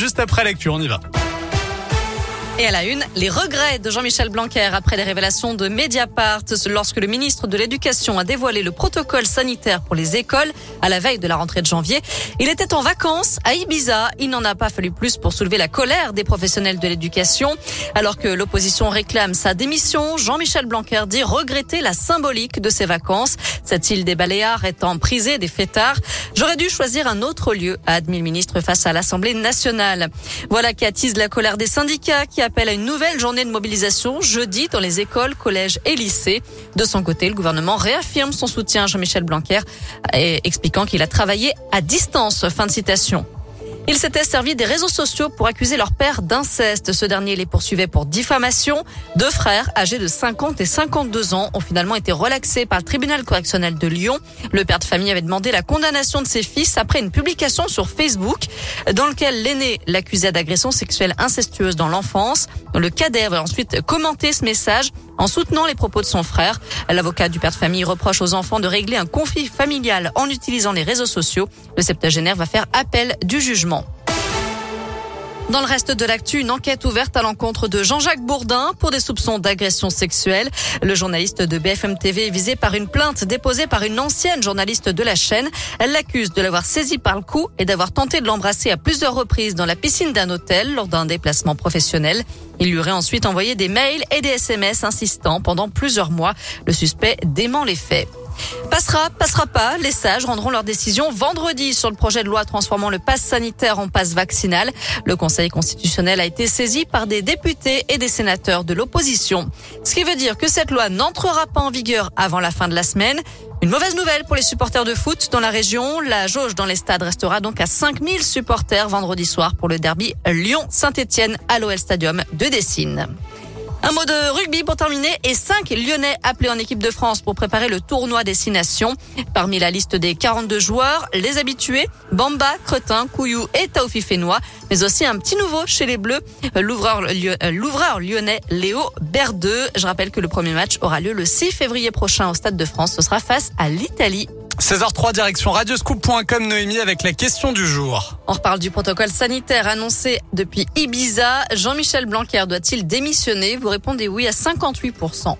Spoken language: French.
Juste après lecture, on y va. Et à la une, les regrets de Jean-Michel Blanquer après les révélations de Mediapart lorsque le ministre de l'Éducation a dévoilé le protocole sanitaire pour les écoles à la veille de la rentrée de janvier. Il était en vacances à Ibiza. Il n'en a pas fallu plus pour soulever la colère des professionnels de l'éducation. Alors que l'opposition réclame sa démission, Jean-Michel Blanquer dit regretter la symbolique de ses vacances. Cette île des Baléares étant prisée des fêtards. J'aurais dû choisir un autre lieu, a admis le ministre face à l'Assemblée nationale. Voilà qui attise la colère des syndicats qui appelle à une nouvelle journée de mobilisation jeudi dans les écoles, collèges et lycées. De son côté, le gouvernement réaffirme son soutien à Jean-Michel Blanquer, expliquant qu'il a travaillé à distance. Fin de citation. Il s'était servi des réseaux sociaux pour accuser leur père d'inceste. Ce dernier les poursuivait pour diffamation. Deux frères, âgés de 50 et 52 ans, ont finalement été relaxés par le tribunal correctionnel de Lyon. Le père de famille avait demandé la condamnation de ses fils après une publication sur Facebook dans lequel l'aîné l'accusait d'agression sexuelle incestueuse dans l'enfance. Le cadet avait ensuite commenté ce message en soutenant les propos de son frère. L'avocat du père de famille reproche aux enfants de régler un conflit familial en utilisant les réseaux sociaux. Le septagénaire va faire appel du jugement. Dans le reste de l'actu, une enquête ouverte à l'encontre de Jean-Jacques Bourdin pour des soupçons d'agression sexuelle. Le journaliste de BFM TV est visé par une plainte déposée par une ancienne journaliste de la chaîne. Elle l'accuse de l'avoir saisi par le cou et d'avoir tenté de l'embrasser à plusieurs reprises dans la piscine d'un hôtel lors d'un déplacement professionnel. Il lui aurait ensuite envoyé des mails et des SMS insistant pendant plusieurs mois. Le suspect dément les faits. Passera, passera pas. Les sages rendront leur décision vendredi sur le projet de loi transformant le pass sanitaire en passe vaccinal. Le Conseil constitutionnel a été saisi par des députés et des sénateurs de l'opposition. Ce qui veut dire que cette loi n'entrera pas en vigueur avant la fin de la semaine. Une mauvaise nouvelle pour les supporters de foot dans la région. La jauge dans les stades restera donc à 5000 supporters vendredi soir pour le derby Lyon-Saint-Etienne à l'OL Stadium de Dessine. Un mot de rugby pour terminer et cinq Lyonnais appelés en équipe de France pour préparer le tournoi Destination. Parmi la liste des 42 joueurs, les habitués, Bamba, Cretin, Couillou et Taoufi Fénois, mais aussi un petit nouveau chez les Bleus, l'ouvreur lyonnais Léo Berdeux. Je rappelle que le premier match aura lieu le 6 février prochain au Stade de France. Ce sera face à l'Italie. 16h03 direction radioscoop.com Noémie avec la question du jour. On reparle du protocole sanitaire annoncé depuis Ibiza. Jean-Michel Blanquer doit-il démissionner? Vous répondez oui à 58%.